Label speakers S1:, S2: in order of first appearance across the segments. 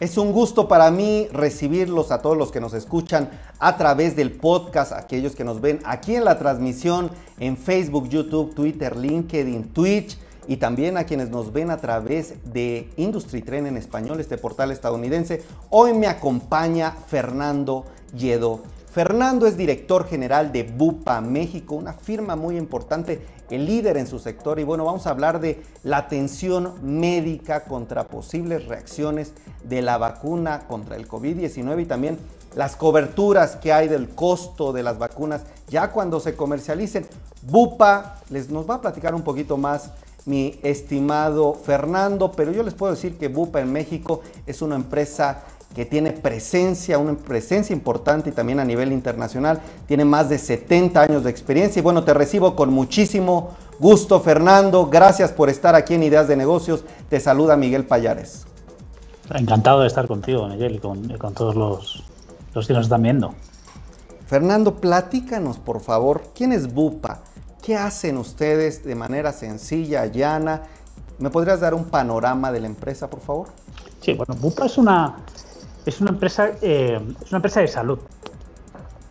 S1: Es un gusto para mí recibirlos a todos los que nos escuchan a través del podcast, aquellos que nos ven aquí en la transmisión en Facebook, YouTube, Twitter, LinkedIn, Twitch y también a quienes nos ven a través de Industry Trend en español, este portal estadounidense. Hoy me acompaña Fernando Yedo. Fernando es director general de Bupa México, una firma muy importante, el líder en su sector. Y bueno, vamos a hablar de la atención médica contra posibles reacciones de la vacuna contra el COVID-19 y también las coberturas que hay del costo de las vacunas ya cuando se comercialicen. Bupa les nos va a platicar un poquito más mi estimado Fernando, pero yo les puedo decir que Bupa en México es una empresa que tiene presencia, una presencia importante y también a nivel internacional. Tiene más de 70 años de experiencia y bueno, te recibo con muchísimo gusto, Fernando. Gracias por estar aquí en Ideas de Negocios. Te saluda Miguel Payares.
S2: Encantado de estar contigo, Miguel, y con, todos los, los que nos están viendo.
S1: Fernando, platícanos, por favor, ¿quién es Bupa? ¿Qué hacen ustedes de manera sencilla, llana? ¿Me podrías dar un panorama de la empresa, por favor?
S2: Sí, bueno, Bupa es una, es una empresa, eh, es una empresa de salud.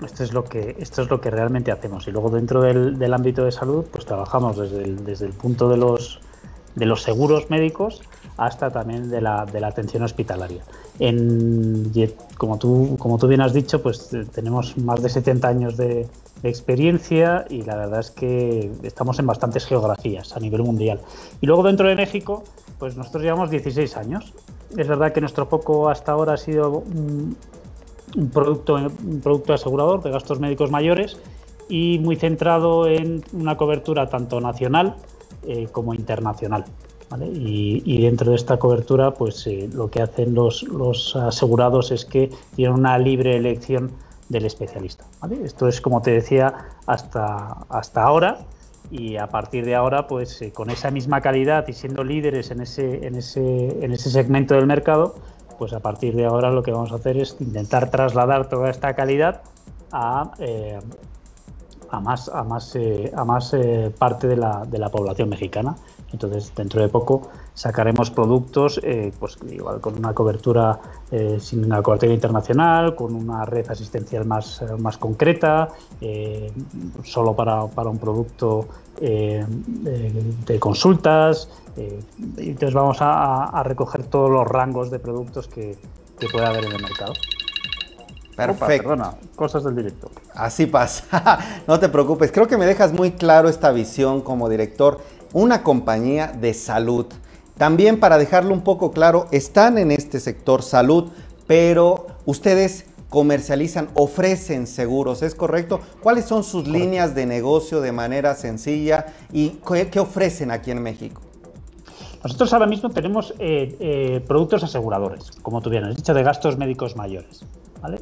S2: Esto es lo que, esto es lo que realmente hacemos. Y luego dentro del, ámbito de salud, pues trabajamos desde el, desde el punto de los, de los seguros médicos hasta también de la, de la atención hospitalaria. En, como, tú, como tú bien has dicho, pues eh, tenemos más de 70 años de, experiencia y la verdad es que estamos en bastantes geografías a nivel mundial. Y luego dentro de México, pues nosotros llevamos 16 años. Es verdad que nuestro foco hasta ahora ha sido un, producto, un producto asegurador de gastos médicos mayores y muy centrado en una cobertura tanto nacional eh, como internacional. Y, dentro de esta cobertura, pues eh, lo que hacen los, los, asegurados es que tienen una libre elección del especialista. Esto es, como te decía, hasta, hasta ahora y a partir de ahora, pues eh, con esa misma calidad y siendo líderes en ese, en, ese, en ese segmento del mercado, pues a partir de ahora lo que vamos a hacer es intentar trasladar toda esta calidad a, eh, a más, a más, a más parte de la, de la población mexicana. Entonces, dentro de poco sacaremos productos, eh, pues igual con una cobertura eh, sin una cobertura internacional, con una red asistencial más, eh, más concreta, solo para, un producto de consultas. entonces vamos a, recoger todos los rangos de productos que, que pueda haber en el mercado.
S1: Perfecto.
S2: cosas del director.
S1: Así pasa. no te preocupes. Creo que me dejas muy claro esta visión como director una compañía de salud. También para dejarlo un poco claro, están en este sector salud, pero ustedes comercializan, ofrecen seguros, ¿es correcto? ¿Cuáles son sus líneas de negocio de manera sencilla y qué, ofrecen aquí en México?
S2: Nosotros ahora mismo tenemos eh, eh, productos aseguradores, como tú bien has dicho, de gastos médicos mayores.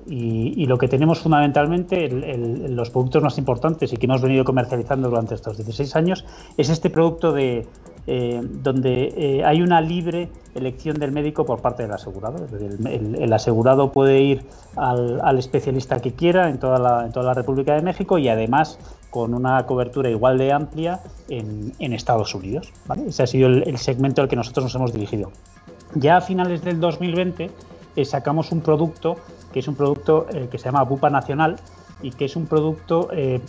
S2: Y, lo que tenemos fundamentalmente, los productos más importantes y que hemos venido comercializando durante estos 16 años, es este producto de, eh, donde hay una libre elección del médico por parte del asegurado. El, asegurado puede ir al, especialista que quiera en toda la República de México y además con una cobertura igual de amplia en, Estados Unidos. Ese ha sido el, segmento al que nosotros nos hemos dirigido. Ya a finales del 2020 eh, sacamos un producto que es un producto eh, que se llama Bupa Nacional y que es un producto eh,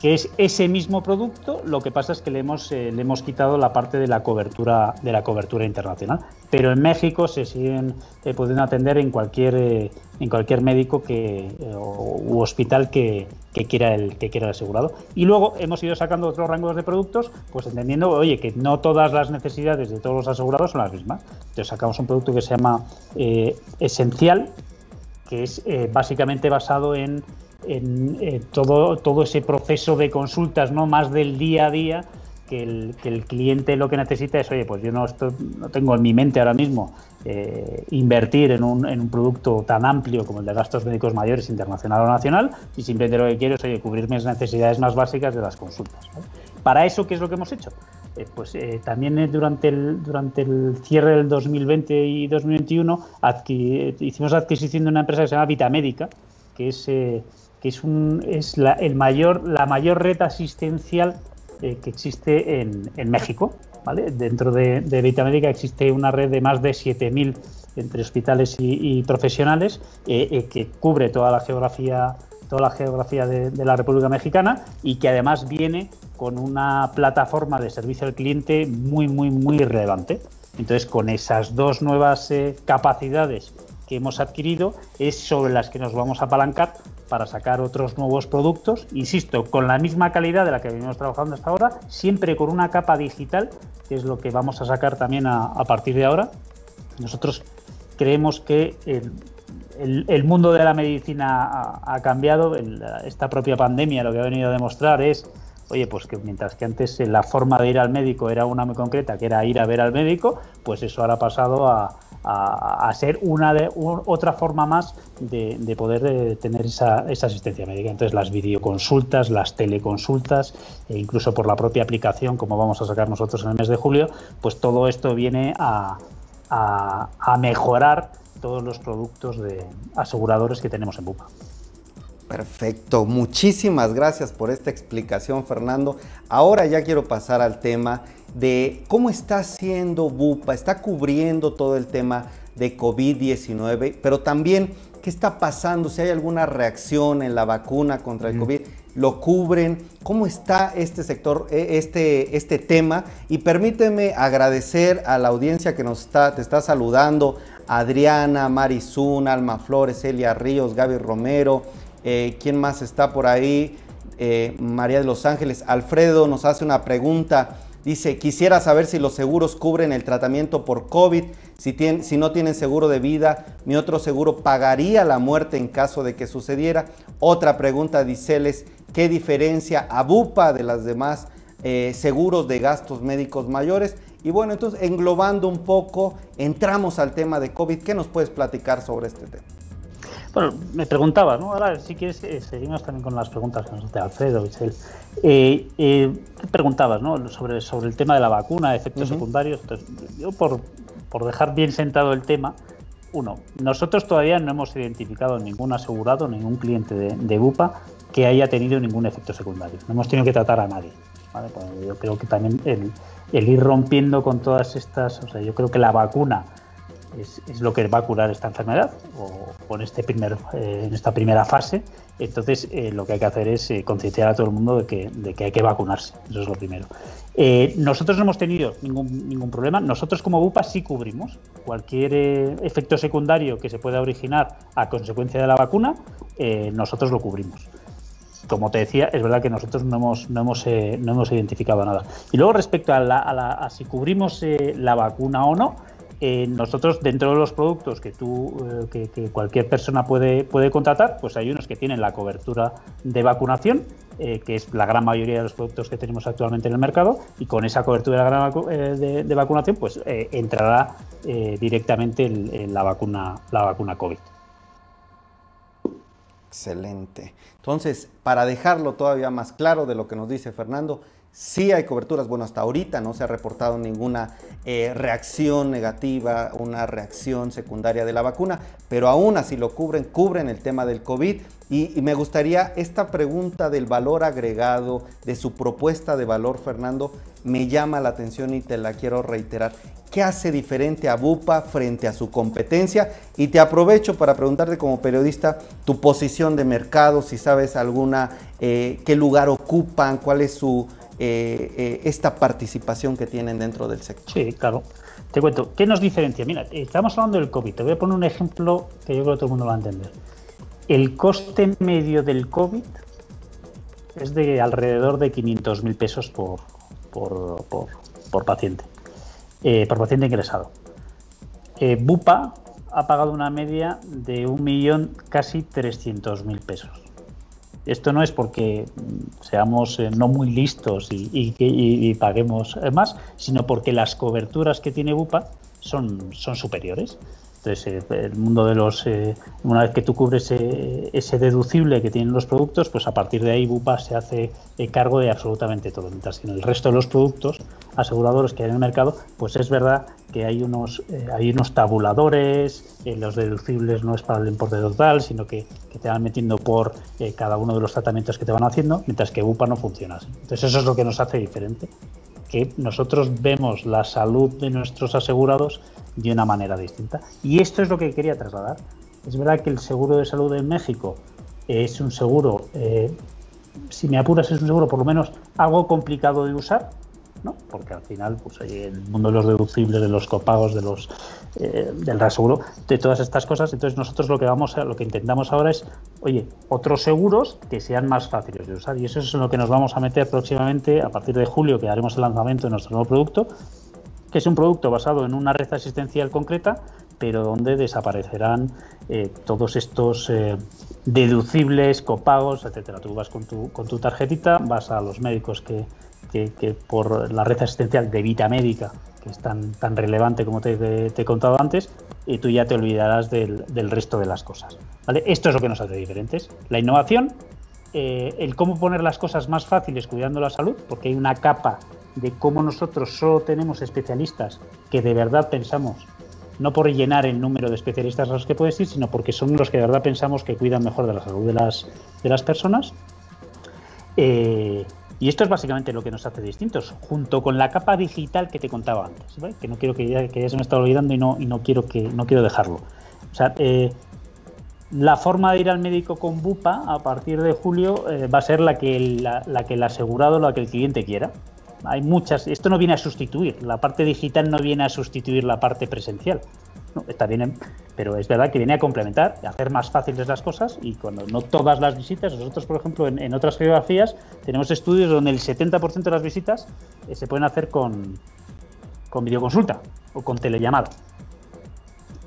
S2: que es ese mismo producto, lo que pasa es que le hemos, le hemos quitado la parte de la cobertura de la cobertura internacional. Pero en México se siguen pudiendo atender en cualquier en cualquier médico que u hospital que, quiera el que quiera el asegurado. Y luego hemos ido sacando otros rangos de productos, pues entendiendo, oye, que no todas las necesidades de todos los asegurados son las mismas. Entonces sacamos un producto que se llama Esencial, que es eh, básicamente basado en, eh, todo, todo ese proceso de consultas, no más del día a día, que el, cliente lo que necesita es, oye, pues yo no, no tengo en mi mente ahora mismo eh, invertir en un, en un, producto tan amplio como el de gastos médicos mayores internacional o nacional y simplemente lo que quiero es, oye, cubrir mis necesidades más básicas de las consultas. Para eso, ¿qué es lo que hemos hecho? Eh, pues también durante el, durante el cierre del 2020 y 2021 hicimos adquisición de una empresa que se llama Vitamédica, que es, que es, un, es la, el mayor, la mayor red asistencial que existe en, en México. ¿vale? Dentro de, de Vitamédica existe una red de más de 7.000 entre hospitales y, profesionales, que cubre toda la geografía toda la geografía de, la República Mexicana y que además viene con una plataforma de servicio al cliente muy, muy, muy relevante. Entonces, con esas dos nuevas eh, capacidades que hemos adquirido, es sobre las que nos vamos a apalancar para sacar otros nuevos productos, insisto, con la misma calidad de la que venimos trabajando hasta ahora, siempre con una capa digital, que es lo que vamos a sacar también a, partir de ahora. Nosotros creemos que el, mundo de la medicina ha, cambiado, esta propia pandemia lo que ha venido a demostrar es, oye, pues que mientras que antes la forma de ir al médico era una muy concreta, que era ir a ver al médico, pues eso ahora ha pasado a, ser una de, otra forma más de, poder eh, tener esa, asistencia médica. Entonces las videoconsultas, las teleconsultas, e incluso por la propia aplicación, como vamos a sacar nosotros en el mes de julio, pues todo esto viene a, a mejorar todos los productos de aseguradores que tenemos en Bupa.
S1: Perfecto, muchísimas gracias por esta explicación Fernando. Ahora ya quiero pasar al tema de cómo está haciendo Bupa, está cubriendo todo el tema de COVID-19, pero también qué está pasando, si hay alguna reacción en la vacuna contra el COVID, lo cubren, cómo está este sector, e, este, este tema. Y permíteme agradecer a la audiencia que nos está, te está saludando, Adriana, Marizún, Alma Flores, Elia Ríos, Gaby Romero, eh, ¿quién más está por ahí? Eh, María de los Ángeles, Alfredo nos hace una pregunta. Dice, quisiera saber si los seguros cubren el tratamiento por COVID. Si, si, no tienen seguro de vida, mi otro seguro pagaría la muerte en caso de que sucediera. Otra pregunta, diceles, ¿qué diferencia a BUPA de las demás eh, seguros de gastos médicos mayores? Y bueno, entonces englobando un poco, entramos al tema de COVID. ¿Qué nos puedes platicar sobre este tema?
S2: Bueno, me preguntabas, ¿no? Ahora, si quieres, eh, seguimos también con las preguntas que nos hace Alfredo, Michel. Eh, eh, preguntabas, ¿no? Sobre, sobre el tema de la vacuna, efectos secundarios. Entonces, yo, por, por dejar bien sentado el tema, uno, nosotros todavía no hemos identificado ningún asegurado, ningún cliente de, de BUPA que haya tenido ningún efecto secundario. No hemos tenido que tratar a nadie. Pues yo creo que también el, el, ir rompiendo con todas estas, o sea, yo creo que la vacuna es, es lo que va a curar esta enfermedad o, en, este primer, eh, en esta primera fase. Entonces, eh, lo que hay que hacer es eh, concienciar a todo el mundo de que, de que hay que vacunarse. Eso es lo primero. nosotros no hemos tenido ningún, ningún problema. Nosotros como BUPA sí cubrimos cualquier efecto secundario que se pueda originar a consecuencia de la vacuna, nosotros lo cubrimos como te decía, es verdad que nosotros no hemos, no hemos, eh, no hemos identificado nada. Y luego respecto a, la, si cubrimos eh, la vacuna o no, eh, nosotros dentro de los productos que tú, que, cualquier persona puede, puede contratar, pues hay unos que tienen la cobertura de vacunación, que es la gran mayoría de los productos que tenemos actualmente en el mercado, y con esa cobertura de, de, vacunación, pues entrará directamente la vacuna, la vacuna COVID.
S1: Excelente. Entonces, para dejarlo todavía más claro de lo que nos dice Fernando, sí hay coberturas. Bueno, hasta ahorita no se ha reportado ninguna eh, reacción negativa, una reacción secundaria de la vacuna, pero aún así lo cubren, cubren el tema del COVID. Y, me gustaría esta pregunta del valor agregado, de su propuesta de valor, Fernando, me llama la atención y te la quiero reiterar. ¿Qué hace diferente a Bupa frente a su competencia? Y te aprovecho para preguntarte como periodista tu posición de mercado, si sabes alguna, eh, qué lugar ocupan, cuál es su eh, eh, esta participación que tienen dentro del sector.
S2: Sí, claro. Te cuento, ¿qué nos diferencia? Mira, estamos hablando del COVID. Te voy a poner un ejemplo que yo creo que todo el mundo va a entender. El coste medio del COVID es de alrededor de 500 mil pesos por, por, por paciente eh, por paciente ingresado. Bupa ha pagado una media de un millón casi 300.000 pesos. Esto no es porque seamos eh, no muy listos y, y, paguemos más, sino porque las coberturas que tiene Bupa son, son superiores. Entonces, eh, el mundo de los. Eh, una vez que tú cubres eh, ese deducible que tienen los productos, pues a partir de ahí BUPA se hace cargo de absolutamente todo. Mientras que en el resto de los productos aseguradores que hay en el mercado, pues es verdad que hay unos, hay unos tabuladores, los deducibles no es para el importe total, sino que, te van metiendo por cada uno de los tratamientos que te van haciendo, mientras que BUPA no funciona así. Entonces, eso es lo que nos hace diferente. Que nosotros vemos la salud de nuestros asegurados de una manera distinta. Y esto es lo que quería trasladar. Es verdad que el seguro de salud en México es un seguro, eh, si me apuras, es un seguro por lo menos algo complicado de usar, Porque al final, pues el mundo de los deducibles, de los copagos, de los eh, del reaseguro, de todas estas cosas. Entonces nosotros lo que vamos a, lo que intentamos ahora es, oye, otros seguros que sean más fáciles de usar. Y eso es en lo que nos vamos a meter próximamente, a partir de julio, que haremos el lanzamiento de nuestro nuevo producto, que es un producto basado en una red asistencial concreta, pero donde desaparecerán eh, todos estos eh, deducibles, copagos, etcétera. Tú vas con tu, con tu tarjetita, vas a los médicos que, que, por la red asistencial de Vita Médica, que es tan, tan relevante como te, he contado antes, y tú ya te olvidarás del, resto de las cosas. ¿vale? Esto es lo que nos hace diferentes. La innovación, eh, el cómo poner las cosas más fáciles cuidando la salud, porque hay una capa de cómo nosotros solo tenemos especialistas que de verdad pensamos, no por llenar el número de especialistas a los que puedes ir, sino porque son los que de verdad pensamos que cuidan mejor de la salud de las, de las personas. Eh, y esto es básicamente lo que nos hace distintos, junto con la capa digital que te contaba antes, que no quiero que ya, se me está olvidando y no, y no quiero que no quiero dejarlo. O sea, eh, la forma de ir al médico con Bupa a partir de julio eh, va a ser la que, la, la que el asegurado, la que el cliente quiera. Hay muchas, esto no viene a sustituir, la parte digital no viene a sustituir la parte presencial. No, está bien, pero es verdad que viene a complementar, a hacer más fáciles las cosas y cuando no todas las visitas, nosotros por ejemplo en, otras geografías tenemos estudios donde el 70% de las visitas eh, se pueden hacer con, con videoconsulta o con telellamada.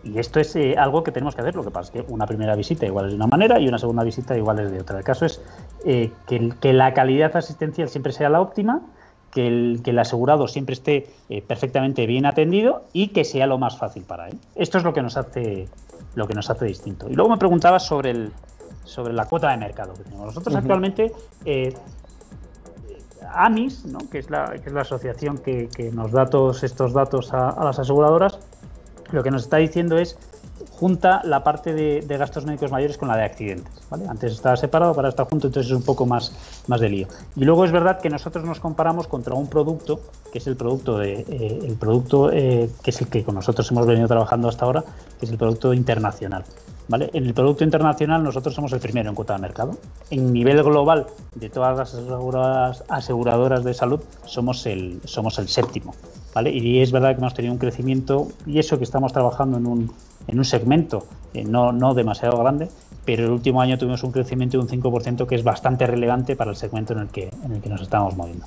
S2: Y esto es eh, algo que tenemos que hacer. Lo que pasa es que una primera visita igual es de una manera y una segunda visita igual es de otra. El caso es eh, que, que, la calidad asistencial siempre sea la óptima que el, que el asegurado siempre esté eh, perfectamente bien atendido y que sea lo más fácil para él. Esto es lo que nos hace, lo que nos hace distinto. Y luego me preguntabas sobre, el, sobre la cuota de mercado que tenemos. Nosotros actualmente, eh, AMIS, ¿no? que, es la, que es la asociación que, que nos da todos estos datos a, a las aseguradoras, lo que nos está diciendo es junta la parte de, gastos médicos mayores con la de accidentes. Antes estaba separado, para estar junto, entonces es un poco más, más de lío. Y luego es verdad que nosotros nos comparamos contra un producto, que es el producto, de, eh, el producto eh, que es el que con nosotros hemos venido trabajando hasta ahora, que es el producto internacional. ¿Vale? En el producto internacional nosotros somos el primero en cuota de mercado. En nivel global de todas las aseguradoras, aseguradoras de salud somos el, somos el séptimo. Y es verdad que hemos tenido un crecimiento y eso que estamos trabajando en un, en un segmento eh, no, no demasiado grande, pero el último año tuvimos un crecimiento de un 5% que es bastante relevante para el segmento en el que, en el que nos estamos moviendo.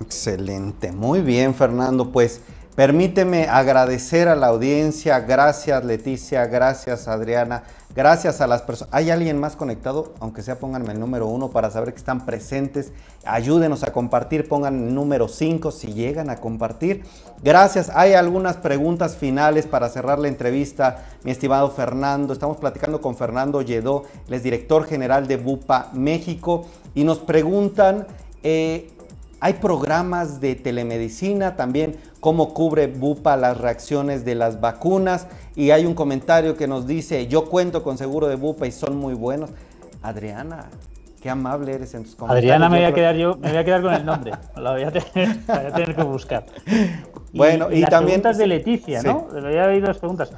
S1: Excelente, muy bien Fernando, pues permíteme agradecer a la audiencia, gracias Leticia, gracias Adriana, Gracias a las personas. ¿Hay alguien más conectado? Aunque sea, pónganme el número uno para saber que están presentes. Ayúdenos a compartir, pongan el número 5 si llegan a compartir. Gracias. Hay algunas preguntas finales para cerrar la entrevista, mi estimado Fernando. Estamos platicando con Fernando Lledó, él es director general de Bupa México, y nos preguntan. Eh, hay programas de telemedicina también, cómo cubre Bupa las reacciones de las vacunas. Y hay un comentario que nos dice, yo cuento con seguro de Bupa y son muy buenos. Adriana, qué amable eres en tus
S2: comentarios. Adriana, me voy a quedar yo, me voy a quedar con el nombre. Lo voy a tener, que buscar.
S1: bueno, y,
S2: las
S1: también...
S2: preguntas de Leticia, ¿no? Le había oído las preguntas.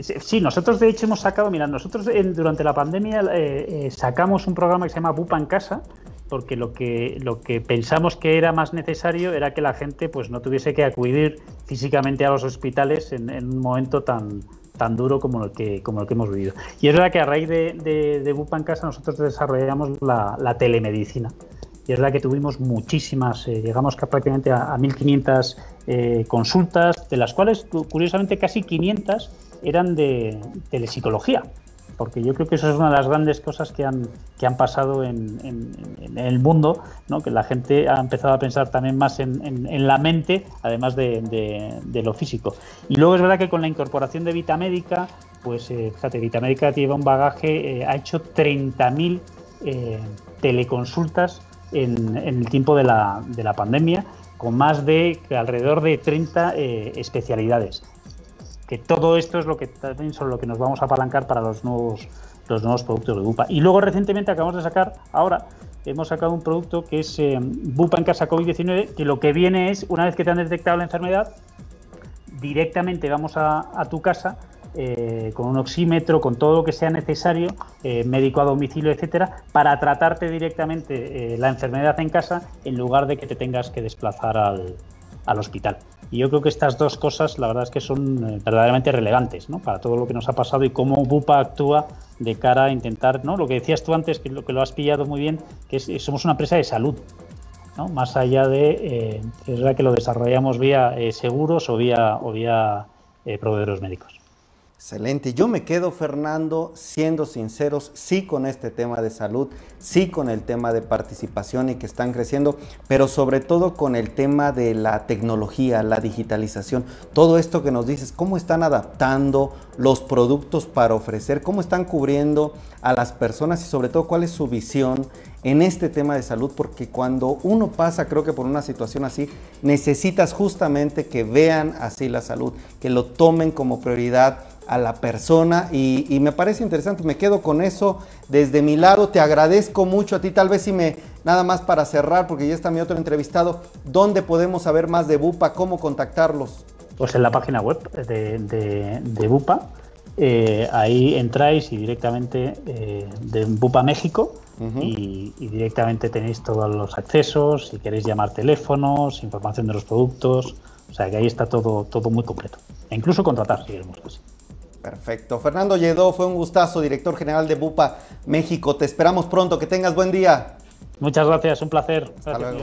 S2: Sí, nosotros de hecho hemos sacado, mira, nosotros durante la pandemia eh, eh, sacamos un programa que se llama Bupa en casa, porque lo que, lo que pensamos que era más necesario era que la gente pues no tuviese que acudir físicamente a los hospitales en, un momento tan, tan duro como el que como el que hemos vivido. Y es verdad que a raíz de, de, Bupa en casa nosotros desarrollamos la, telemedicina. Y es verdad que tuvimos muchísimas, eh, llegamos prácticamente a, 1.500 eh, consultas, de las cuales curiosamente casi 500 eran de telepsicología porque yo creo que eso es una de las grandes cosas que han, que han pasado en, el mundo, que la gente ha empezado a pensar también más en, la mente, además de, lo físico. Y luego es verdad que con la incorporación de Vitamédica, pues eh, fíjate, Vitamédica lleva un bagaje, eh, ha hecho 30.000 eh, teleconsultas en, el tiempo de la, de la pandemia, con más de alrededor de 30 especialidades que todo esto es lo que también son lo que nos vamos a apalancar para los nuevos los nuevos productos de UPA. Y luego recientemente acabamos de sacar ahora hemos sacado un producto que es eh, Bupa en casa COVID-19, que lo que viene es, una vez que te han detectado la enfermedad, directamente vamos a, tu casa eh, con un oxímetro, con todo lo que sea necesario, eh, médico a domicilio, etcétera, para tratarte directamente la enfermedad en casa en lugar de que te tengas que desplazar al, al hospital. Y yo creo que estas dos cosas, la verdad es que son eh, verdaderamente relevantes ¿no? para todo lo que nos ha pasado y cómo Bupa actúa de cara a intentar, ¿no? lo que decías tú antes, que lo, que lo has pillado muy bien, que es, somos una empresa de salud. ¿no? Más allá de, eh, que lo desarrollamos vía eh, seguros o vía proveedores médicos.
S1: Excelente. Yo me quedo, Fernando, siendo sinceros, sí con este tema de salud, sí con el tema de participación y que están creciendo, pero sobre todo con el tema de la tecnología, la digitalización, todo esto que nos dices, cómo están adaptando los productos para ofrecer, cómo están cubriendo a las personas y sobre todo cuál es su visión en este tema de salud, porque cuando uno pasa, creo que por una situación así, necesitas justamente que vean así la salud, que lo tomen como prioridad a la persona y, me parece interesante, me quedo con eso desde mi lado, te agradezco mucho a ti, tal vez si me, nada más para cerrar, porque ya está mi otro entrevistado, ¿dónde podemos saber más de Bupa? ¿Cómo contactarlos?
S2: Pues en la página web de, Bupa, eh, ahí entráis y directamente eh, de Bupa México y, y, directamente tenéis todos los accesos, si queréis llamar teléfonos, información de los productos, o sea que ahí está todo, todo muy completo. E incluso contratar si queremos así.
S1: Perfecto. Fernando Lledó, fue un gustazo, director general de Bupa México. Te esperamos pronto. Que tengas buen día.
S2: Muchas gracias, un placer. Hasta luego.